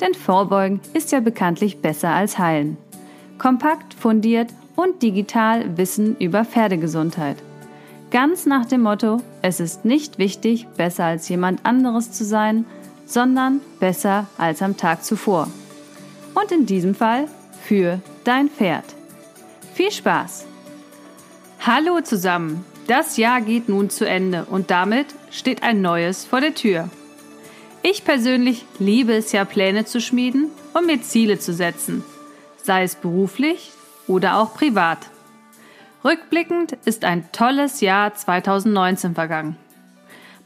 Denn Vorbeugen ist ja bekanntlich besser als Heilen. Kompakt, fundiert und digital Wissen über Pferdegesundheit. Ganz nach dem Motto, es ist nicht wichtig, besser als jemand anderes zu sein, sondern besser als am Tag zuvor. Und in diesem Fall für dein Pferd. Viel Spaß! Hallo zusammen! Das Jahr geht nun zu Ende und damit steht ein neues vor der Tür. Ich persönlich liebe es ja, Pläne zu schmieden und mir Ziele zu setzen, sei es beruflich oder auch privat. Rückblickend ist ein tolles Jahr 2019 vergangen.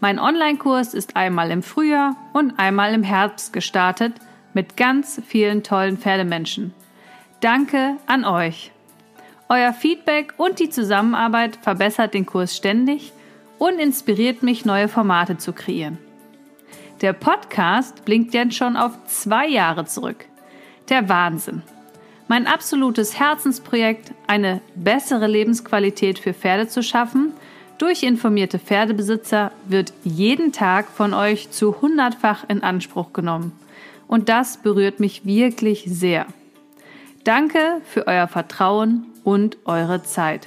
Mein Online-Kurs ist einmal im Frühjahr und einmal im Herbst gestartet mit ganz vielen tollen Pferdemenschen. Danke an euch. Euer Feedback und die Zusammenarbeit verbessert den Kurs ständig und inspiriert mich, neue Formate zu kreieren. Der Podcast blinkt jetzt schon auf zwei Jahre zurück. Der Wahnsinn. Mein absolutes Herzensprojekt, eine bessere Lebensqualität für Pferde zu schaffen – durch informierte Pferdebesitzer wird jeden Tag von euch zu hundertfach in Anspruch genommen. Und das berührt mich wirklich sehr. Danke für euer Vertrauen und eure Zeit.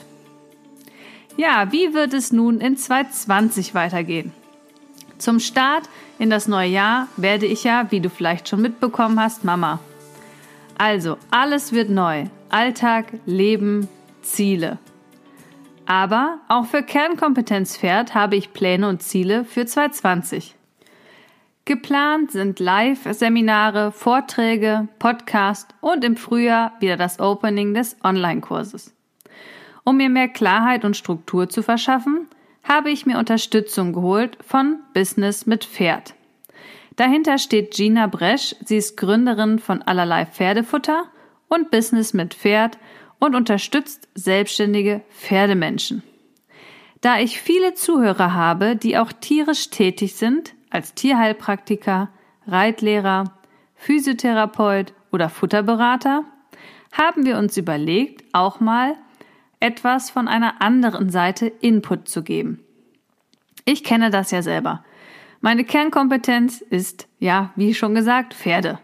Ja, wie wird es nun in 2020 weitergehen? Zum Start in das neue Jahr werde ich ja, wie du vielleicht schon mitbekommen hast, Mama. Also, alles wird neu. Alltag, Leben, Ziele. Aber auch für Kernkompetenz Pferd habe ich Pläne und Ziele für 2020. Geplant sind Live-Seminare, Vorträge, Podcast und im Frühjahr wieder das Opening des Online-Kurses. Um mir mehr Klarheit und Struktur zu verschaffen, habe ich mir Unterstützung geholt von Business mit Pferd. Dahinter steht Gina Bresch, sie ist Gründerin von Allerlei Pferdefutter und Business mit Pferd und unterstützt selbstständige Pferdemenschen. Da ich viele Zuhörer habe, die auch tierisch tätig sind, als Tierheilpraktiker, Reitlehrer, Physiotherapeut oder Futterberater, haben wir uns überlegt, auch mal etwas von einer anderen Seite Input zu geben. Ich kenne das ja selber. Meine Kernkompetenz ist, ja, wie schon gesagt, Pferde.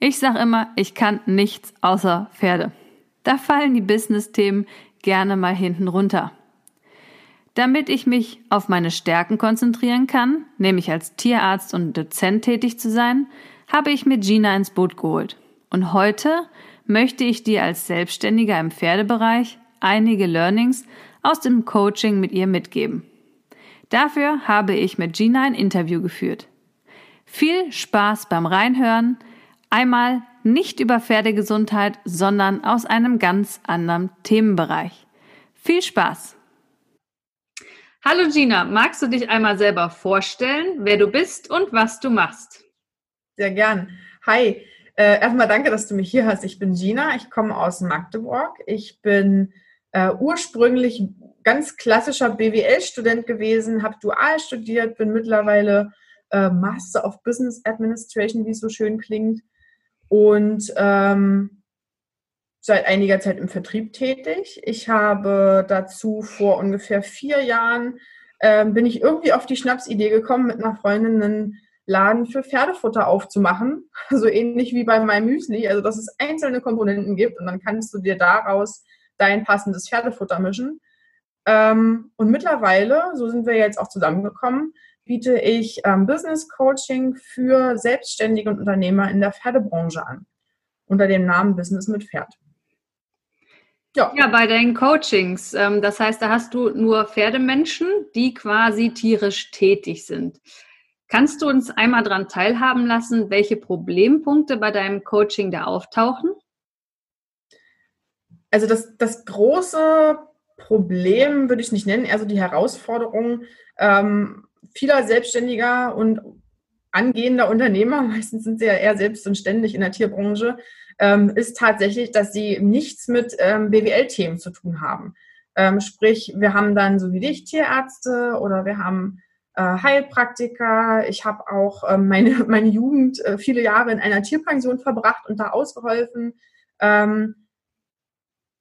Ich sage immer, ich kann nichts außer Pferde. Da fallen die Business-Themen gerne mal hinten runter. Damit ich mich auf meine Stärken konzentrieren kann, nämlich als Tierarzt und Dozent tätig zu sein, habe ich mir Gina ins Boot geholt. Und heute möchte ich dir als Selbstständiger im Pferdebereich einige Learnings aus dem Coaching mit ihr mitgeben. Dafür habe ich mit Gina ein Interview geführt. Viel Spaß beim Reinhören. Einmal nicht über Pferdegesundheit, sondern aus einem ganz anderen Themenbereich. Viel Spaß! Hallo Gina, magst du dich einmal selber vorstellen, wer du bist und was du machst? Sehr gern. Hi, äh, erstmal danke, dass du mich hier hast. Ich bin Gina, ich komme aus Magdeburg. Ich bin äh, ursprünglich ganz klassischer BWL-Student gewesen, habe dual studiert, bin mittlerweile äh, Master of Business Administration, wie es so schön klingt und ähm, seit einiger Zeit im Vertrieb tätig. Ich habe dazu vor ungefähr vier Jahren ähm, bin ich irgendwie auf die Schnapsidee gekommen, mit einer Freundin einen Laden für Pferdefutter aufzumachen, so ähnlich wie bei meinem Müsli, also dass es einzelne Komponenten gibt und dann kannst du dir daraus dein passendes Pferdefutter mischen. Ähm, und mittlerweile, so sind wir jetzt auch zusammengekommen, biete ich ähm, Business Coaching für Selbstständige und Unternehmer in der Pferdebranche an. Unter dem Namen Business mit Pferd. Ja, ja bei deinen Coachings. Ähm, das heißt, da hast du nur Pferdemenschen, die quasi tierisch tätig sind. Kannst du uns einmal daran teilhaben lassen, welche Problempunkte bei deinem Coaching da auftauchen? Also das, das große Problem würde ich nicht nennen, eher so die Herausforderung, ähm, vieler Selbstständiger und angehender Unternehmer, meistens sind sie ja eher selbst und ständig in der Tierbranche, ähm, ist tatsächlich, dass sie nichts mit ähm, BWL-Themen zu tun haben. Ähm, sprich, wir haben dann so wie dich Tierärzte oder wir haben äh, Heilpraktiker. Ich habe auch ähm, meine, meine Jugend äh, viele Jahre in einer Tierpension verbracht und da ausgeholfen. Ähm,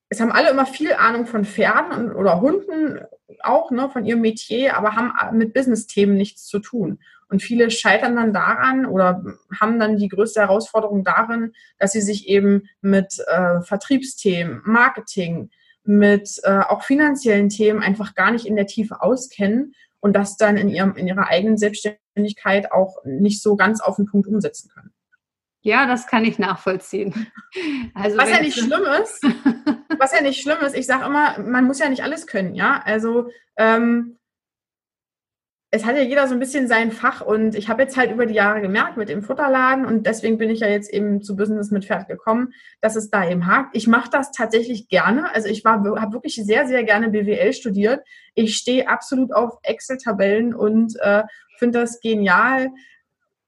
es haben alle immer viel Ahnung von Pferden oder Hunden auch, ne, von ihrem Metier, aber haben mit Business-Themen nichts zu tun. Und viele scheitern dann daran oder haben dann die größte Herausforderung darin, dass sie sich eben mit äh, Vertriebsthemen, Marketing, mit äh, auch finanziellen Themen einfach gar nicht in der Tiefe auskennen und das dann in, ihrem, in ihrer eigenen Selbstständigkeit auch nicht so ganz auf den Punkt umsetzen können. Ja, das kann ich nachvollziehen. Also was ja nicht schlimm ist, was ja nicht schlimm ist, ich sage immer, man muss ja nicht alles können, ja. Also ähm, es hat ja jeder so ein bisschen sein Fach und ich habe jetzt halt über die Jahre gemerkt mit dem Futterladen und deswegen bin ich ja jetzt eben zu Business mit Pferd gekommen, dass es da eben hakt. Ich mache das tatsächlich gerne. Also ich habe wirklich sehr sehr gerne BWL studiert. Ich stehe absolut auf Excel-Tabellen und äh, finde das genial,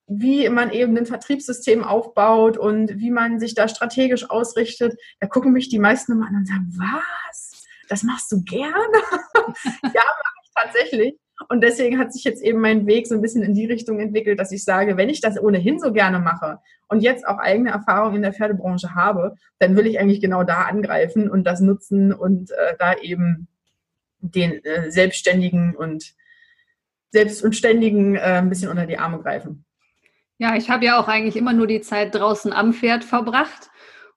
wie man eben ein Vertriebssystem aufbaut und wie man sich da strategisch ausrichtet. Da gucken mich die meisten immer an und sagen, was? Das machst du gerne? ja, mache ich tatsächlich. Und deswegen hat sich jetzt eben mein Weg so ein bisschen in die Richtung entwickelt, dass ich sage, wenn ich das ohnehin so gerne mache und jetzt auch eigene Erfahrung in der Pferdebranche habe, dann will ich eigentlich genau da angreifen und das nutzen und äh, da eben den äh, Selbstständigen und Selbst und Ständigen äh, ein bisschen unter die Arme greifen. Ja, ich habe ja auch eigentlich immer nur die Zeit draußen am Pferd verbracht.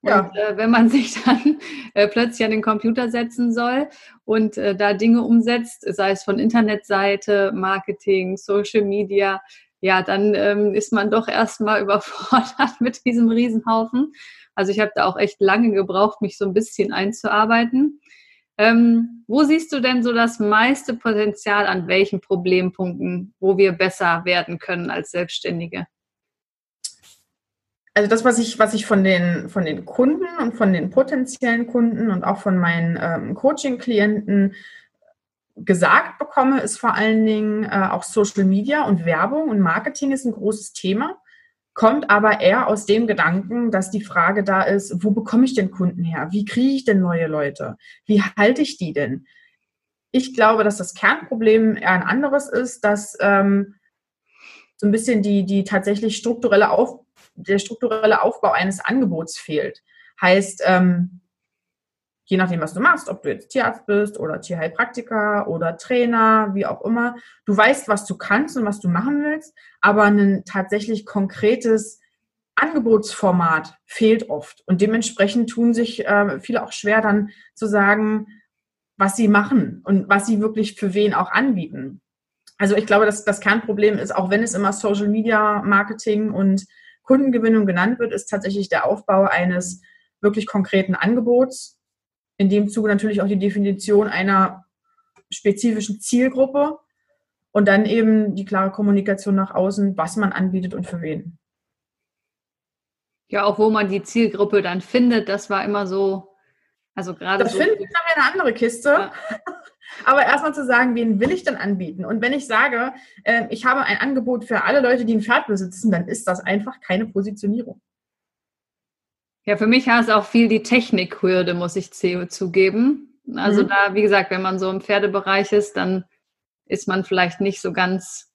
Ja. Und äh, wenn man sich dann äh, plötzlich an den Computer setzen soll und äh, da Dinge umsetzt, sei es von Internetseite, Marketing, Social Media, ja, dann ähm, ist man doch erstmal überfordert mit diesem Riesenhaufen. Also ich habe da auch echt lange gebraucht, mich so ein bisschen einzuarbeiten. Ähm, wo siehst du denn so das meiste Potenzial an welchen Problempunkten, wo wir besser werden können als Selbstständige? Also das, was ich, was ich von den, von den Kunden und von den potenziellen Kunden und auch von meinen ähm, Coaching-Klienten gesagt bekomme, ist vor allen Dingen äh, auch Social Media und Werbung und Marketing ist ein großes Thema, kommt aber eher aus dem Gedanken, dass die Frage da ist, wo bekomme ich denn Kunden her? Wie kriege ich denn neue Leute? Wie halte ich die denn? Ich glaube, dass das Kernproblem eher ein anderes ist, dass ähm, so ein bisschen die, die tatsächlich strukturelle Auf der strukturelle Aufbau eines Angebots fehlt. Heißt, ähm, je nachdem, was du machst, ob du jetzt Tierarzt bist oder Tierheilpraktiker oder Trainer, wie auch immer, du weißt, was du kannst und was du machen willst, aber ein tatsächlich konkretes Angebotsformat fehlt oft. Und dementsprechend tun sich äh, viele auch schwer dann zu sagen, was sie machen und was sie wirklich für wen auch anbieten. Also ich glaube, dass das Kernproblem ist, auch wenn es immer Social Media Marketing und Kundengewinnung genannt wird, ist tatsächlich der Aufbau eines wirklich konkreten Angebots. In dem Zuge natürlich auch die Definition einer spezifischen Zielgruppe und dann eben die klare Kommunikation nach außen, was man anbietet und für wen. Ja, auch wo man die Zielgruppe dann findet, das war immer so, also gerade. Das so finden ist eine andere Kiste. Ja. Aber erstmal zu sagen, wen will ich denn anbieten? Und wenn ich sage, äh, ich habe ein Angebot für alle Leute, die ein Pferd besitzen, dann ist das einfach keine Positionierung. Ja, für mich heißt auch viel die Technikhürde, muss ich zugeben. Also mhm. da, wie gesagt, wenn man so im Pferdebereich ist, dann ist man vielleicht nicht so ganz,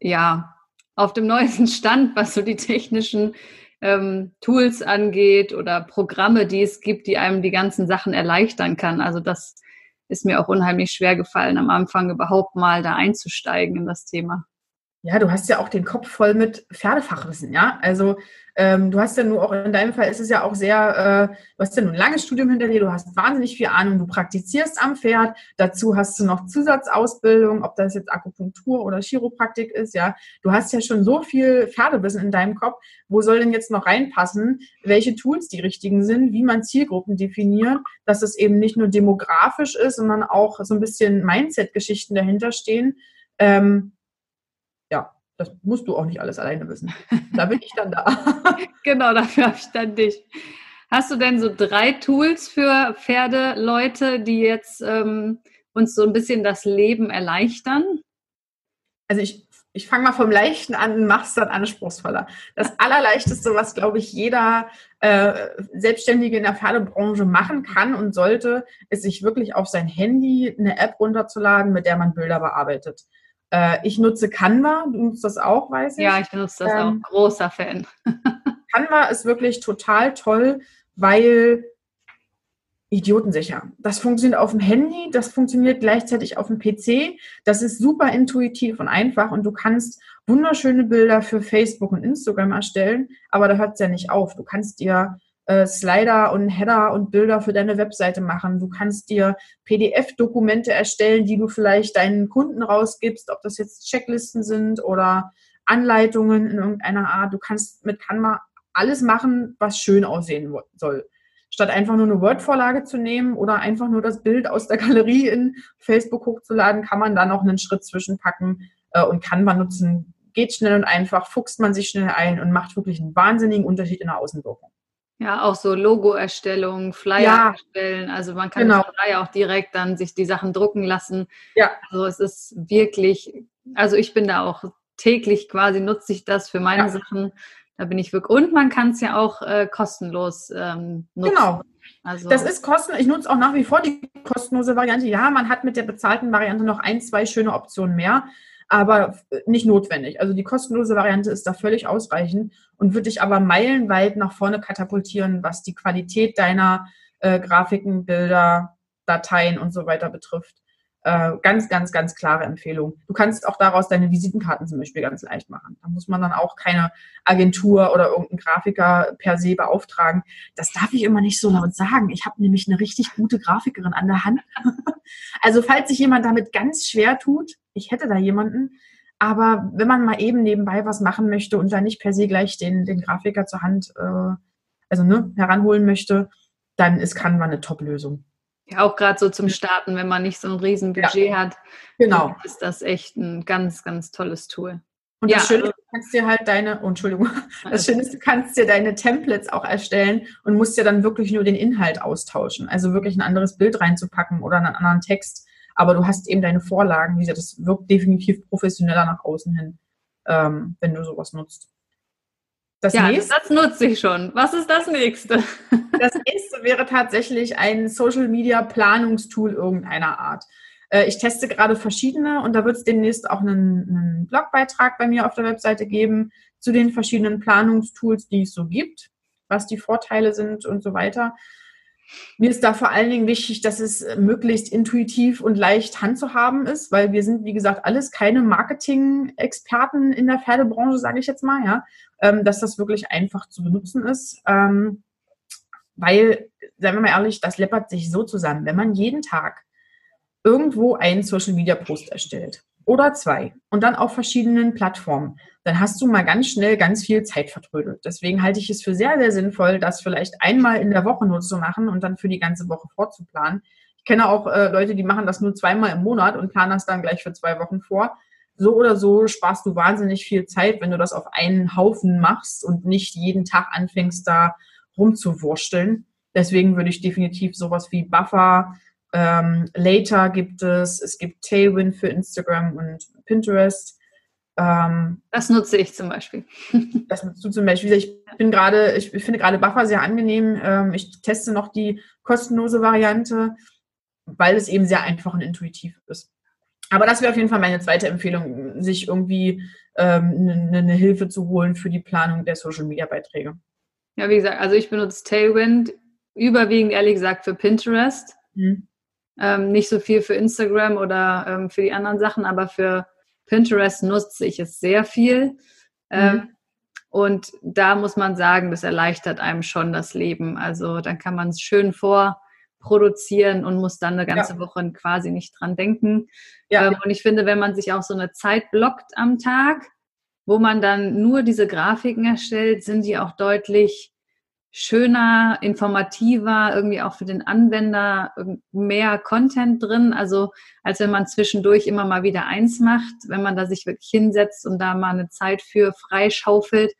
ja, auf dem neuesten Stand, was so die technischen ähm, Tools angeht oder Programme, die es gibt, die einem die ganzen Sachen erleichtern kann. Also das ist mir auch unheimlich schwer gefallen, am Anfang überhaupt mal da einzusteigen in das Thema. Ja, du hast ja auch den Kopf voll mit Pferdefachwissen, ja. Also ähm, du hast ja nur auch in deinem Fall ist es ja auch sehr, äh, du hast ja nur ein langes Studium hinter dir, du hast wahnsinnig viel Ahnung, du praktizierst am Pferd, dazu hast du noch Zusatzausbildung, ob das jetzt Akupunktur oder Chiropraktik ist, ja. Du hast ja schon so viel Pferdewissen in deinem Kopf, wo soll denn jetzt noch reinpassen, welche Tools die richtigen sind, wie man Zielgruppen definiert, dass es eben nicht nur demografisch ist, sondern auch so ein bisschen Mindset-Geschichten dahinter stehen. Ähm, das musst du auch nicht alles alleine wissen. Da bin ich dann da. genau, dafür habe ich dann dich. Hast du denn so drei Tools für Pferdeleute, die jetzt ähm, uns so ein bisschen das Leben erleichtern? Also ich ich fange mal vom Leichten an und mache es dann anspruchsvoller. Das Allerleichteste, was, glaube ich, jeder äh, Selbstständige in der Pferdebranche machen kann und sollte, ist sich wirklich auf sein Handy eine App runterzuladen, mit der man Bilder bearbeitet. Äh, ich nutze Canva, du nutzt das auch, weiß ich. Ja, ich benutze das ähm, auch. Großer Fan. Canva ist wirklich total toll, weil idiotensicher. Das funktioniert auf dem Handy, das funktioniert gleichzeitig auf dem PC. Das ist super intuitiv und einfach und du kannst wunderschöne Bilder für Facebook und Instagram erstellen, aber da hört es ja nicht auf. Du kannst dir äh, Slider und Header und Bilder für deine Webseite machen. Du kannst dir PDF-Dokumente erstellen, die du vielleicht deinen Kunden rausgibst, ob das jetzt Checklisten sind oder Anleitungen in irgendeiner Art. Du kannst mit Canva alles machen, was schön aussehen soll statt einfach nur eine Word-Vorlage zu nehmen oder einfach nur das Bild aus der Galerie in Facebook hochzuladen, kann man da noch einen Schritt zwischenpacken äh, und man nutzen. Geht schnell und einfach, fuchst man sich schnell ein und macht wirklich einen wahnsinnigen Unterschied in der Außenwirkung. Ja, auch so Logo-Erstellung, Flyer ja, erstellen. Also man kann genau. auch direkt dann sich die Sachen drucken lassen. Ja. Also es ist wirklich, also ich bin da auch täglich quasi nutze ich das für meine ja. Sachen. Da bin ich wirklich. Und man kann es ja auch äh, kostenlos ähm, nutzen. Genau. Also das ist kostenlos. Ich nutze auch nach wie vor die kostenlose Variante. Ja, man hat mit der bezahlten Variante noch ein, zwei schöne Optionen mehr, aber nicht notwendig. Also die kostenlose Variante ist da völlig ausreichend und würde dich aber meilenweit nach vorne katapultieren, was die Qualität deiner äh, Grafiken, Bilder, Dateien und so weiter betrifft. Äh, ganz, ganz, ganz klare Empfehlung. Du kannst auch daraus deine Visitenkarten zum Beispiel ganz leicht machen. Da muss man dann auch keine Agentur oder irgendeinen Grafiker per se beauftragen. Das darf ich immer nicht so laut sagen. Ich habe nämlich eine richtig gute Grafikerin an der Hand. also falls sich jemand damit ganz schwer tut, ich hätte da jemanden. Aber wenn man mal eben nebenbei was machen möchte und dann nicht per se gleich den, den Grafiker zur Hand, äh, also ne, heranholen möchte, dann ist Canva eine Top-Lösung. Ja, auch gerade so zum Starten, wenn man nicht so ein Riesenbudget ja, hat, genau. ist das echt ein ganz, ganz tolles Tool. Und ja, das Schöne ist, du kannst dir halt deine, oh, Entschuldigung, das Schöne ist, du kannst dir deine Templates auch erstellen und musst ja dann wirklich nur den Inhalt austauschen. Also wirklich ein anderes Bild reinzupacken oder einen anderen Text. Aber du hast eben deine Vorlagen, wie gesagt, das wirkt definitiv professioneller nach außen hin, ähm, wenn du sowas nutzt. Das ja, nächste, das nutze ich schon. Was ist das nächste? Das nächste wäre tatsächlich ein Social Media Planungstool irgendeiner Art. Äh, ich teste gerade verschiedene und da wird es demnächst auch einen, einen Blogbeitrag bei mir auf der Webseite geben zu den verschiedenen Planungstools, die es so gibt, was die Vorteile sind und so weiter. Mir ist da vor allen Dingen wichtig, dass es möglichst intuitiv und leicht handzuhaben ist, weil wir sind, wie gesagt, alles keine Marketing-Experten in der Pferdebranche, sage ich jetzt mal, ja, ähm, dass das wirklich einfach zu benutzen ist. Ähm, weil, seien wir mal ehrlich, das läppert sich so zusammen. Wenn man jeden Tag irgendwo einen Social Media Post erstellt oder zwei und dann auf verschiedenen Plattformen, dann hast du mal ganz schnell ganz viel Zeit vertrödelt. Deswegen halte ich es für sehr, sehr sinnvoll, das vielleicht einmal in der Woche nur zu machen und dann für die ganze Woche vorzuplanen. Ich kenne auch äh, Leute, die machen das nur zweimal im Monat und planen das dann gleich für zwei Wochen vor. So oder so sparst du wahnsinnig viel Zeit, wenn du das auf einen Haufen machst und nicht jeden Tag anfängst, da rumzuwursteln. Deswegen würde ich definitiv sowas wie Buffer, ähm, Later gibt es, es gibt Tailwind für Instagram und Pinterest. Ähm, das nutze ich zum Beispiel. das nutzt du zum Beispiel. Ich bin gerade, ich finde gerade Buffer sehr angenehm. Ähm, ich teste noch die kostenlose Variante, weil es eben sehr einfach und intuitiv ist. Aber das wäre auf jeden Fall meine zweite Empfehlung, sich irgendwie ähm, eine, eine Hilfe zu holen für die Planung der Social Media Beiträge. Ja, wie gesagt, also ich benutze Tailwind überwiegend ehrlich gesagt für Pinterest. Mhm. Ähm, nicht so viel für Instagram oder ähm, für die anderen Sachen, aber für Pinterest nutze ich es sehr viel. Ähm, mhm. Und da muss man sagen, das erleichtert einem schon das Leben. Also dann kann man es schön vorproduzieren und muss dann eine ganze ja. Woche quasi nicht dran denken. Ja. Ähm, und ich finde, wenn man sich auch so eine Zeit blockt am Tag, wo man dann nur diese Grafiken erstellt, sind die auch deutlich schöner, informativer, irgendwie auch für den Anwender mehr Content drin. Also als wenn man zwischendurch immer mal wieder eins macht, wenn man da sich wirklich hinsetzt und da mal eine Zeit für freischaufelt,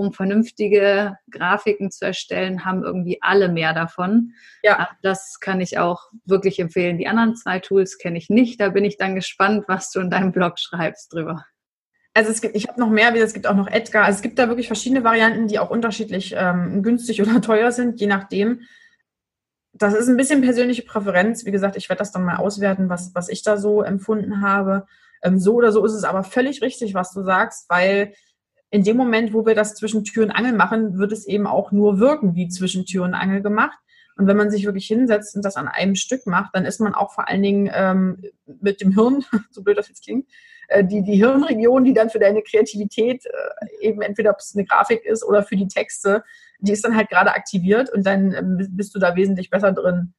um vernünftige Grafiken zu erstellen, haben irgendwie alle mehr davon. Ja. Also das kann ich auch wirklich empfehlen. Die anderen zwei Tools kenne ich nicht. Da bin ich dann gespannt, was du in deinem Blog schreibst drüber. Also es gibt, ich habe noch mehr, es gibt auch noch Edgar. Also es gibt da wirklich verschiedene Varianten, die auch unterschiedlich ähm, günstig oder teuer sind, je nachdem. Das ist ein bisschen persönliche Präferenz. Wie gesagt, ich werde das dann mal auswerten, was, was ich da so empfunden habe. Ähm, so oder so ist es aber völlig richtig, was du sagst, weil in dem Moment, wo wir das zwischen Tür und Angel machen, wird es eben auch nur wirken wie zwischen Tür und Angel gemacht. Und wenn man sich wirklich hinsetzt und das an einem Stück macht, dann ist man auch vor allen Dingen ähm, mit dem Hirn, so blöd das jetzt klingt, äh, die, die Hirnregion, die dann für deine Kreativität äh, eben entweder ob es eine Grafik ist oder für die Texte, die ist dann halt gerade aktiviert und dann ähm, bist du da wesentlich besser drin,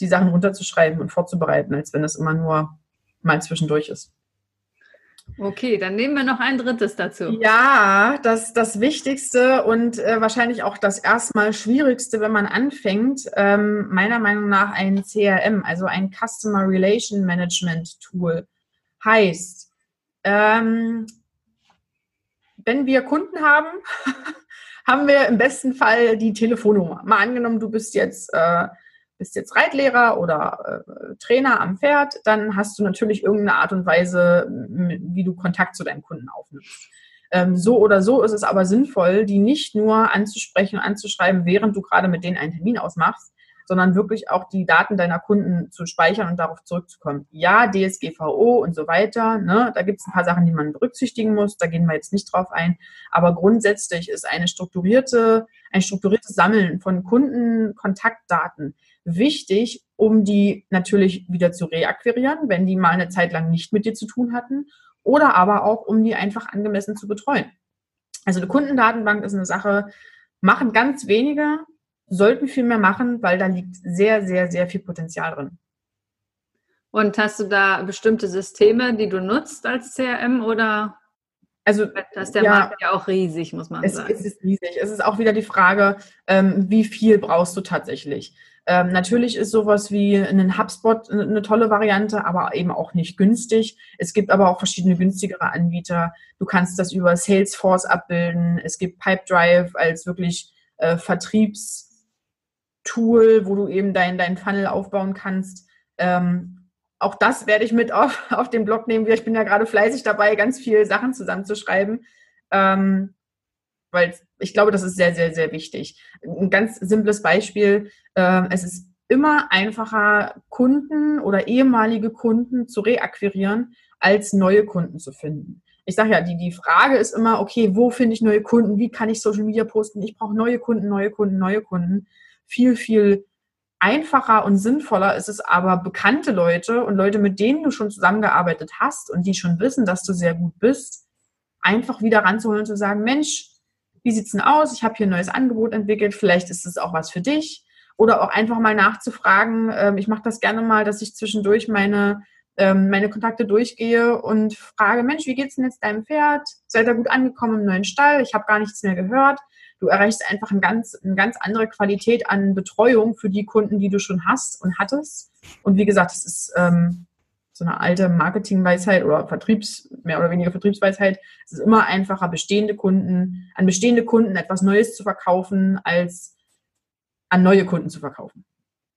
die Sachen runterzuschreiben und vorzubereiten, als wenn das immer nur mal zwischendurch ist. Okay, dann nehmen wir noch ein drittes dazu. Ja, das, das Wichtigste und äh, wahrscheinlich auch das erstmal Schwierigste, wenn man anfängt, ähm, meiner Meinung nach ein CRM, also ein Customer Relation Management Tool. Heißt, ähm, wenn wir Kunden haben, haben wir im besten Fall die Telefonnummer. Mal angenommen, du bist jetzt äh, bist jetzt Reitlehrer oder äh, Trainer am Pferd, dann hast du natürlich irgendeine Art und Weise, wie du Kontakt zu deinem Kunden aufnimmst. Ähm, so oder so ist es aber sinnvoll, die nicht nur anzusprechen und anzuschreiben, während du gerade mit denen einen Termin ausmachst, sondern wirklich auch die Daten deiner Kunden zu speichern und darauf zurückzukommen. Ja, DSGVO und so weiter, ne, da gibt es ein paar Sachen, die man berücksichtigen muss, da gehen wir jetzt nicht drauf ein, aber grundsätzlich ist eine strukturierte, ein strukturiertes Sammeln von Kundenkontaktdaten wichtig, um die natürlich wieder zu reakquirieren, wenn die mal eine Zeit lang nicht mit dir zu tun hatten, oder aber auch, um die einfach angemessen zu betreuen. Also eine Kundendatenbank ist eine Sache, machen ganz wenige, sollten viel mehr machen, weil da liegt sehr, sehr, sehr viel Potenzial drin. Und hast du da bestimmte Systeme, die du nutzt als CRM oder? Also das ist der ja, Markt ja auch riesig, muss man es, sagen. Es ist riesig. Es ist auch wieder die Frage, ähm, wie viel brauchst du tatsächlich? Ähm, natürlich ist sowas wie ein HubSpot eine tolle Variante, aber eben auch nicht günstig. Es gibt aber auch verschiedene günstigere Anbieter. Du kannst das über Salesforce abbilden. Es gibt Pipedrive als wirklich äh, Vertriebstool, wo du eben deinen dein Funnel aufbauen kannst. Ähm, auch das werde ich mit auf, auf den Blog nehmen. Ich bin ja gerade fleißig dabei, ganz viele Sachen zusammenzuschreiben. Ähm, weil ich glaube, das ist sehr, sehr, sehr wichtig. Ein ganz simples Beispiel. Äh, es ist immer einfacher, Kunden oder ehemalige Kunden zu reakquirieren, als neue Kunden zu finden. Ich sage ja, die, die Frage ist immer, okay, wo finde ich neue Kunden? Wie kann ich Social Media posten? Ich brauche neue Kunden, neue Kunden, neue Kunden. Viel, viel einfacher und sinnvoller ist es aber, bekannte Leute und Leute, mit denen du schon zusammengearbeitet hast und die schon wissen, dass du sehr gut bist, einfach wieder ranzuholen und zu sagen, Mensch, wie sieht's denn aus? Ich habe hier ein neues Angebot entwickelt, vielleicht ist es auch was für dich. Oder auch einfach mal nachzufragen. Ähm, ich mache das gerne mal, dass ich zwischendurch meine, ähm, meine Kontakte durchgehe und frage, Mensch, wie geht's denn jetzt deinem Pferd? Seid ihr gut angekommen im neuen Stall? Ich habe gar nichts mehr gehört. Du erreichst einfach ein ganz, eine ganz andere Qualität an Betreuung für die Kunden, die du schon hast und hattest. Und wie gesagt, es ist ähm, so eine alte Marketingweisheit oder Vertriebs, mehr oder weniger Vertriebsweisheit. Es ist immer einfacher, bestehende Kunden, an bestehende Kunden etwas Neues zu verkaufen, als an neue Kunden zu verkaufen.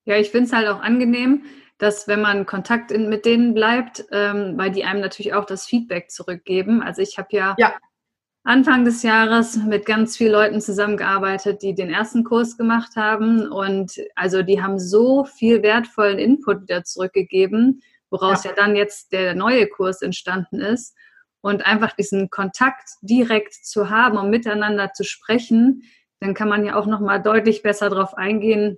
Ja, ich finde es halt auch angenehm, dass wenn man Kontakt in, mit denen bleibt, ähm, weil die einem natürlich auch das Feedback zurückgeben. Also ich habe ja, ja, Anfang des Jahres mit ganz vielen Leuten zusammengearbeitet, die den ersten Kurs gemacht haben. Und also die haben so viel wertvollen Input wieder zurückgegeben woraus ja. ja dann jetzt der neue Kurs entstanden ist. Und einfach diesen Kontakt direkt zu haben und miteinander zu sprechen, dann kann man ja auch nochmal deutlich besser darauf eingehen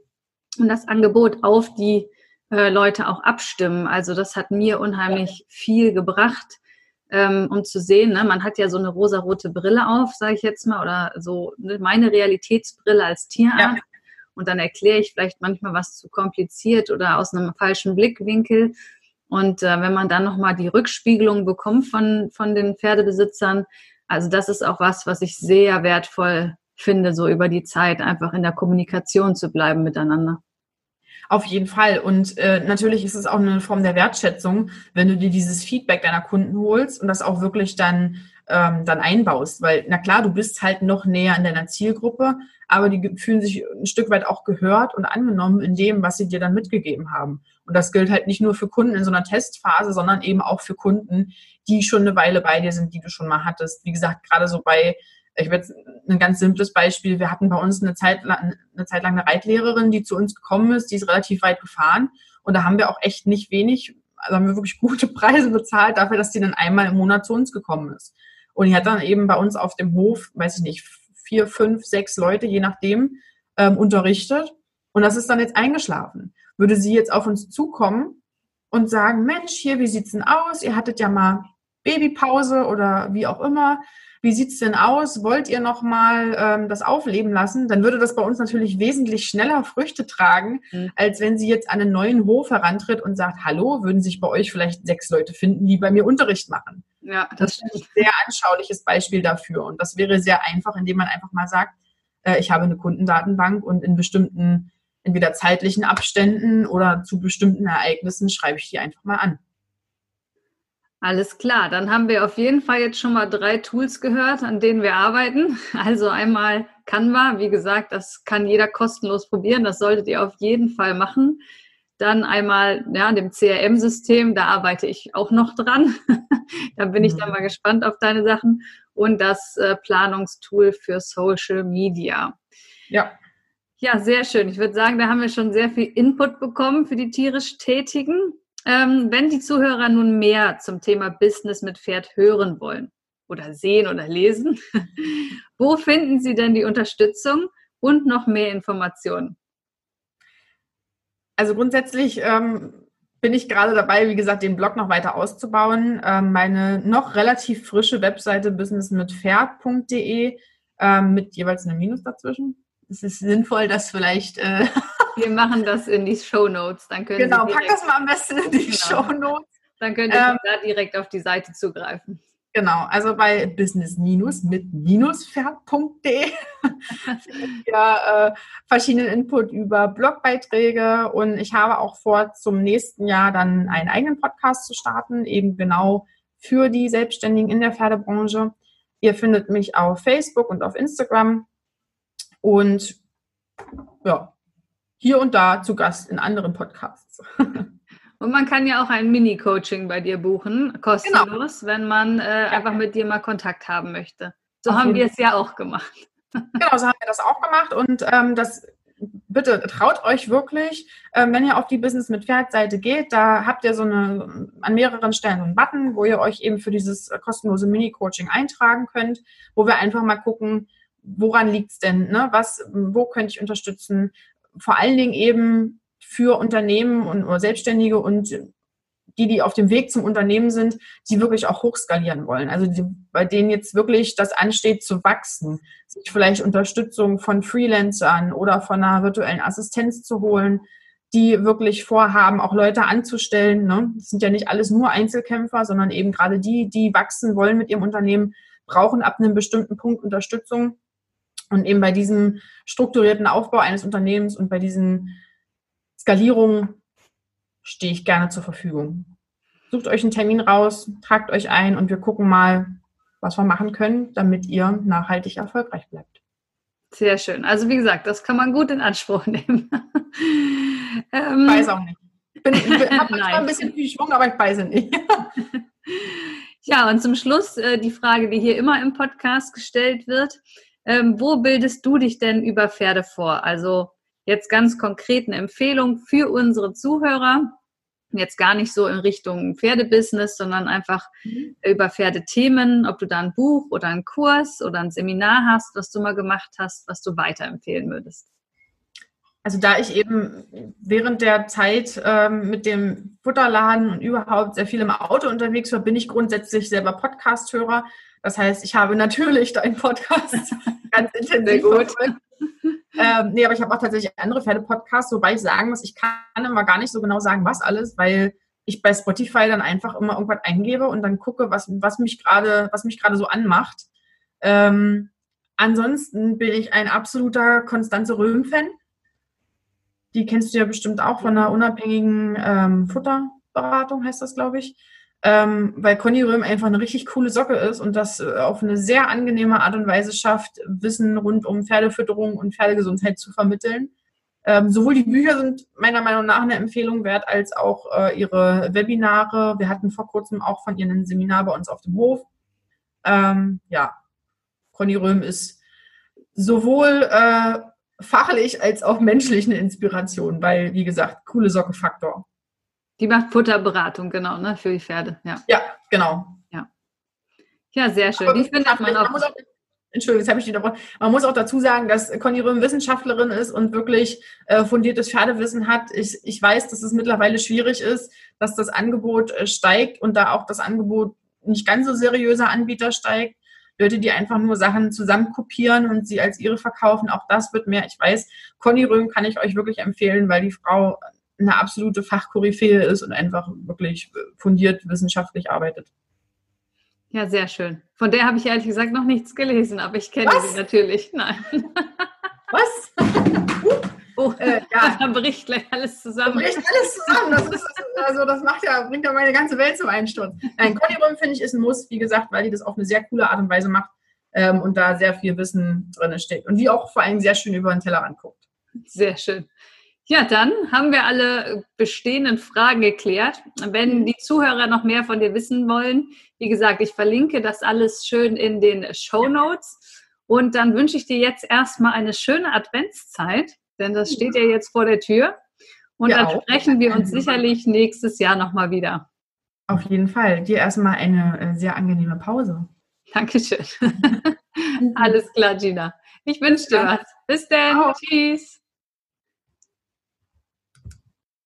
und das Angebot auf die äh, Leute auch abstimmen. Also das hat mir unheimlich viel gebracht, ähm, um zu sehen, ne, man hat ja so eine rosarote Brille auf, sage ich jetzt mal, oder so ne, meine Realitätsbrille als Tierarzt. Ja. Und dann erkläre ich vielleicht manchmal was zu kompliziert oder aus einem falschen Blickwinkel. Und äh, wenn man dann nochmal die Rückspiegelung bekommt von, von den Pferdebesitzern, also das ist auch was, was ich sehr wertvoll finde, so über die Zeit einfach in der Kommunikation zu bleiben miteinander. Auf jeden Fall. Und äh, natürlich ist es auch eine Form der Wertschätzung, wenn du dir dieses Feedback deiner Kunden holst und das auch wirklich dann ähm, dann einbaust. Weil, na klar, du bist halt noch näher an deiner Zielgruppe, aber die fühlen sich ein Stück weit auch gehört und angenommen in dem, was sie dir dann mitgegeben haben. Und das gilt halt nicht nur für Kunden in so einer Testphase, sondern eben auch für Kunden, die schon eine Weile bei dir sind, die du schon mal hattest. Wie gesagt, gerade so bei, ich werde ein ganz simples Beispiel. Wir hatten bei uns eine Zeit, lang, eine Zeit lang eine Reitlehrerin, die zu uns gekommen ist, die ist relativ weit gefahren. Und da haben wir auch echt nicht wenig, also haben wir wirklich gute Preise bezahlt dafür, dass die dann einmal im Monat zu uns gekommen ist. Und die hat dann eben bei uns auf dem Hof, weiß ich nicht, vier, fünf, sechs Leute, je nachdem, ähm, unterrichtet. Und das ist dann jetzt eingeschlafen. Würde sie jetzt auf uns zukommen und sagen, Mensch, hier, wie sieht's denn aus? Ihr hattet ja mal Babypause oder wie auch immer. Wie sieht's denn aus? Wollt ihr noch mal ähm, das aufleben lassen? Dann würde das bei uns natürlich wesentlich schneller Früchte tragen, mhm. als wenn sie jetzt an einen neuen Hof herantritt und sagt, hallo, würden sich bei euch vielleicht sechs Leute finden, die bei mir Unterricht machen. Ja, das, das ist ein sehr anschauliches Beispiel dafür. Und das wäre sehr einfach, indem man einfach mal sagt, äh, ich habe eine Kundendatenbank und in bestimmten, entweder zeitlichen Abständen oder zu bestimmten Ereignissen schreibe ich die einfach mal an. Alles klar, dann haben wir auf jeden Fall jetzt schon mal drei Tools gehört, an denen wir arbeiten. Also einmal Canva, wie gesagt, das kann jeder kostenlos probieren, das solltet ihr auf jeden Fall machen. Dann einmal ja, dem CRM-System, da arbeite ich auch noch dran. da bin ich dann mhm. mal gespannt auf deine Sachen. Und das äh, Planungstool für Social Media. Ja. Ja, sehr schön. Ich würde sagen, da haben wir schon sehr viel Input bekommen für die tierisch Tätigen. Ähm, wenn die Zuhörer nun mehr zum Thema Business mit Pferd hören wollen oder sehen oder lesen, wo finden sie denn die Unterstützung und noch mehr Informationen? Also grundsätzlich ähm, bin ich gerade dabei, wie gesagt, den Blog noch weiter auszubauen. Ähm, meine noch relativ frische Webseite businessmitpferd.de ähm, mit jeweils einem Minus dazwischen. Es ist sinnvoll, dass vielleicht. Äh Wir machen das in die Show Notes. Dann können genau, pack das mal am besten in die genau. Show Notes. Dann könnt ihr ähm, da direkt auf die Seite zugreifen. Genau, also bei business mit minuspferd.de ja, äh, verschiedenen Input über Blogbeiträge und ich habe auch vor, zum nächsten Jahr dann einen eigenen Podcast zu starten, eben genau für die Selbstständigen in der Pferdebranche. Ihr findet mich auf Facebook und auf Instagram und ja, hier und da zu Gast in anderen Podcasts. Und man kann ja auch ein Mini-Coaching bei dir buchen, kostenlos, genau. wenn man äh, einfach mit dir mal Kontakt haben möchte. So Auf haben wir es ja auch gemacht. Genau, so haben wir das auch gemacht und ähm, das bitte traut euch wirklich, ähm, wenn ihr auf die Business mit Pferd-Seite geht, da habt ihr so eine an mehreren Stellen so einen Button, wo ihr euch eben für dieses kostenlose Mini-Coaching eintragen könnt, wo wir einfach mal gucken, woran liegt es denn, ne? Was, wo könnte ich unterstützen? Vor allen Dingen eben für Unternehmen und Selbstständige und die, die auf dem Weg zum Unternehmen sind, die wirklich auch hochskalieren wollen. Also die, bei denen jetzt wirklich das ansteht zu wachsen, sich vielleicht Unterstützung von Freelancern oder von einer virtuellen Assistenz zu holen, die wirklich vorhaben, auch Leute anzustellen. Ne? Das sind ja nicht alles nur Einzelkämpfer, sondern eben gerade die, die wachsen wollen mit ihrem Unternehmen, brauchen ab einem bestimmten Punkt Unterstützung. Und eben bei diesem strukturierten Aufbau eines Unternehmens und bei diesen Skalierung stehe ich gerne zur Verfügung. Sucht euch einen Termin raus, tragt euch ein und wir gucken mal, was wir machen können, damit ihr nachhaltig erfolgreich bleibt. Sehr schön. Also wie gesagt, das kann man gut in Anspruch nehmen. ähm, weiß auch nicht. Ich bin, habe manchmal ein bisschen viel Schwung, aber ich weiß nicht. ja, und zum Schluss äh, die Frage, die hier immer im Podcast gestellt wird. Ähm, wo bildest du dich denn über Pferde vor? Also jetzt ganz konkret eine Empfehlung für unsere Zuhörer. Jetzt gar nicht so in Richtung Pferdebusiness, sondern einfach mhm. über Pferdethemen, ob du da ein Buch oder einen Kurs oder ein Seminar hast, was du mal gemacht hast, was du weiterempfehlen würdest. Also da ich eben während der Zeit ähm, mit dem Futterladen und überhaupt sehr viel im Auto unterwegs war, bin ich grundsätzlich selber Podcast-Hörer. Das heißt, ich habe natürlich deinen Podcast ganz intensiv gut. ähm, nee, aber ich habe auch tatsächlich andere Pferde-Podcasts, wobei ich sagen muss, ich kann immer gar nicht so genau sagen, was alles, weil ich bei Spotify dann einfach immer irgendwas eingebe und dann gucke, was, was mich gerade, was mich gerade so anmacht. Ähm, ansonsten bin ich ein absoluter Konstanze Röhm-Fan. Die kennst du ja bestimmt auch von einer unabhängigen ähm, Futterberatung, heißt das, glaube ich. ähm, weil Conny Röhm einfach eine richtig coole Socke ist und das äh, auf eine sehr angenehme Art und Weise schafft, Wissen rund um Pferdefütterung und Pferdegesundheit zu vermitteln. Ähm, sowohl die Bücher sind meiner Meinung nach eine Empfehlung wert, als auch äh, ihre Webinare. Wir hatten vor kurzem auch von ihr ein Seminar bei uns auf dem Hof. Ähm, ja, Conny Röhm ist sowohl äh, fachlich als auch menschlich eine Inspiration, weil, wie gesagt, coole Socke-Faktor. Die macht Futterberatung, genau, ne, für die Pferde. Ja, ja genau. Ja, ja sehr schön. die findet man auch. auch Entschuldigung, jetzt habe ich die unterbrochen. Man muss auch dazu sagen, dass Conny Röhm Wissenschaftlerin ist und wirklich äh, fundiertes Pferdewissen hat. Ich, ich weiß, dass es mittlerweile schwierig ist, dass das Angebot äh, steigt und da auch das Angebot nicht ganz so seriöser Anbieter steigt. Leute, die einfach nur Sachen zusammen kopieren und sie als ihre verkaufen, auch das wird mehr. Ich weiß, Conny Röhm kann ich euch wirklich empfehlen, weil die Frau eine absolute Fachkoryphäe ist und einfach wirklich fundiert wissenschaftlich arbeitet. Ja, sehr schön. Von der habe ich ehrlich gesagt noch nichts gelesen, aber ich kenne sie natürlich. Nein. Was? Oh, äh, ja. da bricht gleich alles zusammen. Da bricht alles zusammen. Das, ist, also, das macht ja, bringt ja meine ganze Welt zum Einsturz. Nein, Conny Röhm finde ich ist ein Muss, wie gesagt, weil die das auf eine sehr coole Art und Weise macht ähm, und da sehr viel Wissen drin steckt. Und die auch vor allem sehr schön über den Teller anguckt. Sehr schön. Ja, dann haben wir alle bestehenden Fragen geklärt. Wenn mhm. die Zuhörer noch mehr von dir wissen wollen, wie gesagt, ich verlinke das alles schön in den Show Notes. Und dann wünsche ich dir jetzt erstmal eine schöne Adventszeit, denn das steht ja jetzt vor der Tür. Und ja, dann auch. sprechen wir uns sicherlich nächstes Jahr nochmal wieder. Auf jeden Fall. Dir erstmal eine äh, sehr angenehme Pause. Dankeschön. Alles klar, Gina. Ich wünsche dir was. Bis dann. Tschüss.